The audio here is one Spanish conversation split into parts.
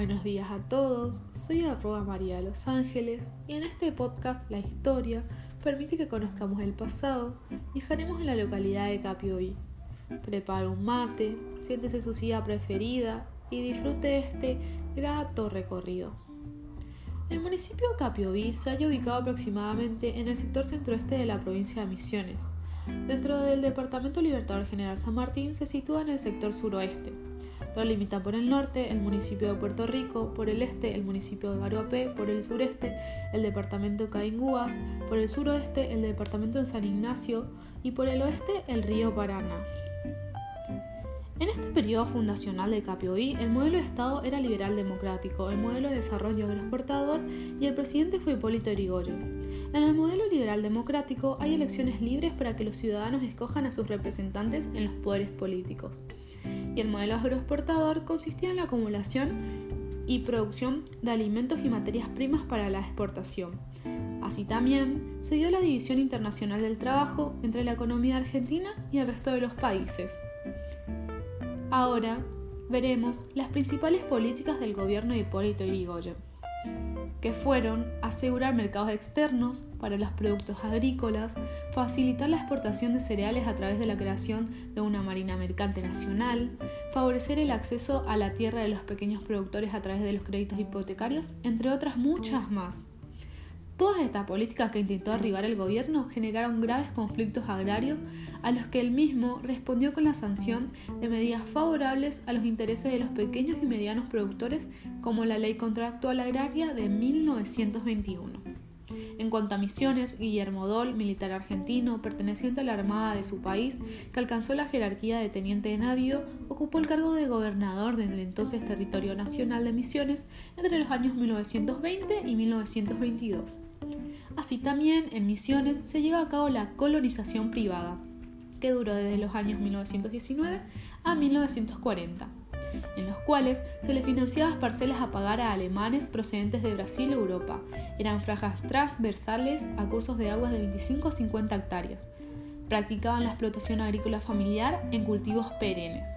Buenos días a todos, soy arroba María de Los Ángeles y en este podcast La Historia permite que conozcamos el pasado. Viajaremos en la localidad de Capioí. Prepara un mate, siéntese su silla preferida y disfrute este grato recorrido. El municipio de Capioí se halla ubicado aproximadamente en el sector centroeste de la provincia de Misiones. Dentro del Departamento Libertador General San Martín se sitúa en el sector suroeste lo limita por el norte el municipio de Puerto Rico, por el este el municipio de Garoapé, por el sureste el departamento de Caingúas, por el suroeste el departamento de San Ignacio y por el oeste el río Paraná. En este periodo fundacional de Capioí, el modelo de Estado era liberal democrático, el modelo de desarrollo agroexportador y el presidente fue Hipólito Yrigoyen. En el modelo liberal democrático hay elecciones libres para que los ciudadanos escojan a sus representantes en los poderes políticos. Y el modelo agroexportador consistía en la acumulación y producción de alimentos y materias primas para la exportación. Así también se dio la división internacional del trabajo entre la economía argentina y el resto de los países. Ahora veremos las principales políticas del gobierno de Hipólito Yrigoyen, que fueron asegurar mercados externos para los productos agrícolas, facilitar la exportación de cereales a través de la creación de una marina mercante nacional, favorecer el acceso a la tierra de los pequeños productores a través de los créditos hipotecarios, entre otras muchas más. Todas estas políticas que intentó arribar el gobierno generaron graves conflictos agrarios a los que él mismo respondió con la sanción de medidas favorables a los intereses de los pequeños y medianos productores como la Ley Contractual Agraria de 1921. En cuanto a misiones, Guillermo Dol, militar argentino perteneciente a la Armada de su país, que alcanzó la jerarquía de teniente de navío, ocupó el cargo de gobernador del entonces territorio nacional de Misiones entre los años 1920 y 1922. Así también en Misiones se lleva a cabo la colonización privada, que duró desde los años 1919 a 1940, en los cuales se le financiaban parcelas a pagar a alemanes procedentes de Brasil y Europa. Eran franjas transversales a cursos de aguas de 25 a 50 hectáreas. Practicaban la explotación agrícola familiar en cultivos perennes.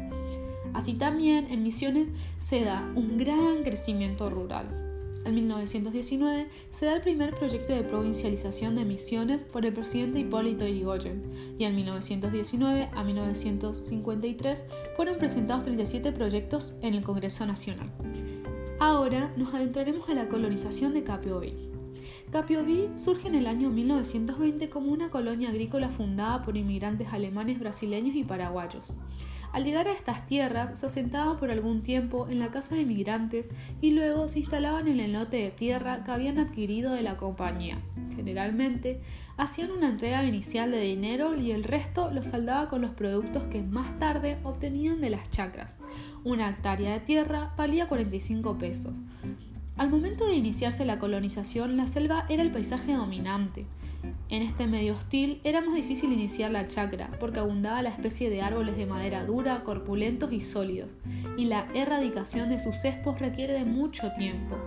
Así también en Misiones se da un gran crecimiento rural. En 1919 se da el primer proyecto de provincialización de Misiones por el presidente Hipólito Yrigoyen y en 1919 a 1953 fueron presentados 37 proyectos en el Congreso Nacional. Ahora nos adentraremos a la colonización de Capioí. Capioí surge en el año 1920 como una colonia agrícola fundada por inmigrantes alemanes, brasileños y paraguayos. Al llegar a estas tierras, se asentaban por algún tiempo en la casa de inmigrantes y luego se instalaban en el lote de tierra que habían adquirido de la compañía. Generalmente, hacían una entrega inicial de dinero y el resto lo saldaba con los productos que más tarde obtenían de las chacras. Una hectárea de tierra valía 45 pesos. Al momento de iniciarse la colonización, la selva era el paisaje dominante. En este medio hostil era más difícil iniciar la chacra, porque abundaba la especie de árboles de madera dura, corpulentos y sólidos, y la erradicación de sus cespos requiere de mucho tiempo.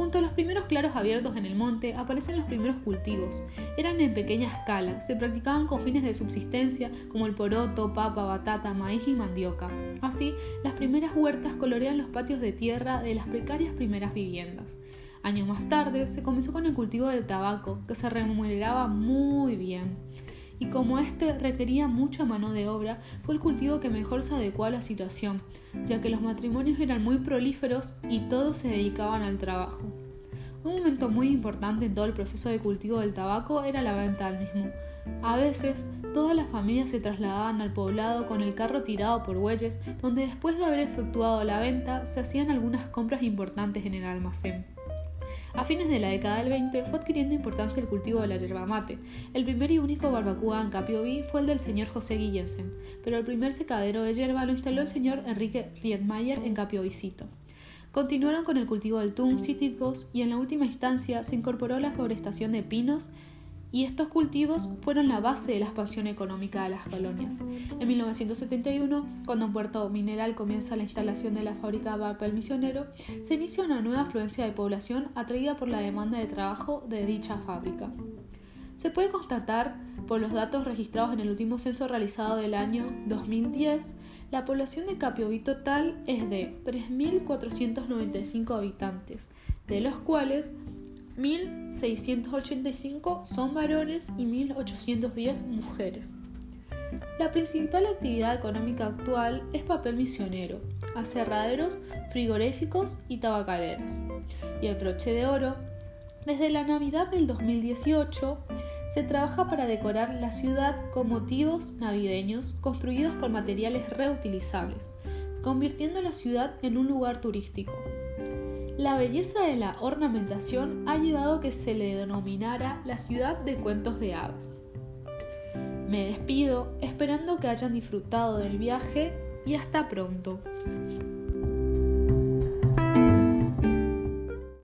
Junto a los primeros claros abiertos en el monte aparecen los primeros cultivos. Eran en pequeña escala, se practicaban con fines de subsistencia como el poroto, papa, batata, maíz y mandioca. Así, las primeras huertas colorean los patios de tierra de las precarias primeras viviendas. Años más tarde se comenzó con el cultivo del tabaco, que se remuneraba muy bien y como este requería mucha mano de obra, fue el cultivo que mejor se adecuó a la situación, ya que los matrimonios eran muy prolíferos y todos se dedicaban al trabajo. Un momento muy importante en todo el proceso de cultivo del tabaco era la venta del mismo. A veces, todas las familias se trasladaban al poblado con el carro tirado por bueyes, donde después de haber efectuado la venta se hacían algunas compras importantes en el almacén. A fines de la década del 20 fue adquiriendo importancia el cultivo de la yerba mate. El primer y único barbacoa en Capioví fue el del señor José Guillensen, pero el primer secadero de yerba lo instaló el señor Enrique Riedmayer en Capiovicito. Continuaron con el cultivo del tun, cítricos y en la última instancia se incorporó la forestación de pinos y estos cultivos fueron la base de la expansión económica de las colonias. En 1971, cuando en Puerto Mineral comienza la instalación de la fábrica de papel misionero, se inicia una nueva afluencia de población atraída por la demanda de trabajo de dicha fábrica. Se puede constatar, por los datos registrados en el último censo realizado del año 2010, La población de Capiobí total es de 3.495 habitantes, de los cuales 1.685 son varones y 1.810 mujeres. La principal actividad económica actual es papel misionero, aserraderos, frigoríficos y tabacaleras. Y el broche de oro, desde la Navidad del 2018, se trabaja para decorar la ciudad con motivos navideños construidos con materiales reutilizables, convirtiendo la ciudad en un lugar turístico. La belleza de la ornamentación ha llevado a que se le denominara la ciudad de cuentos de hadas. Me despido esperando que hayan disfrutado del viaje y hasta pronto.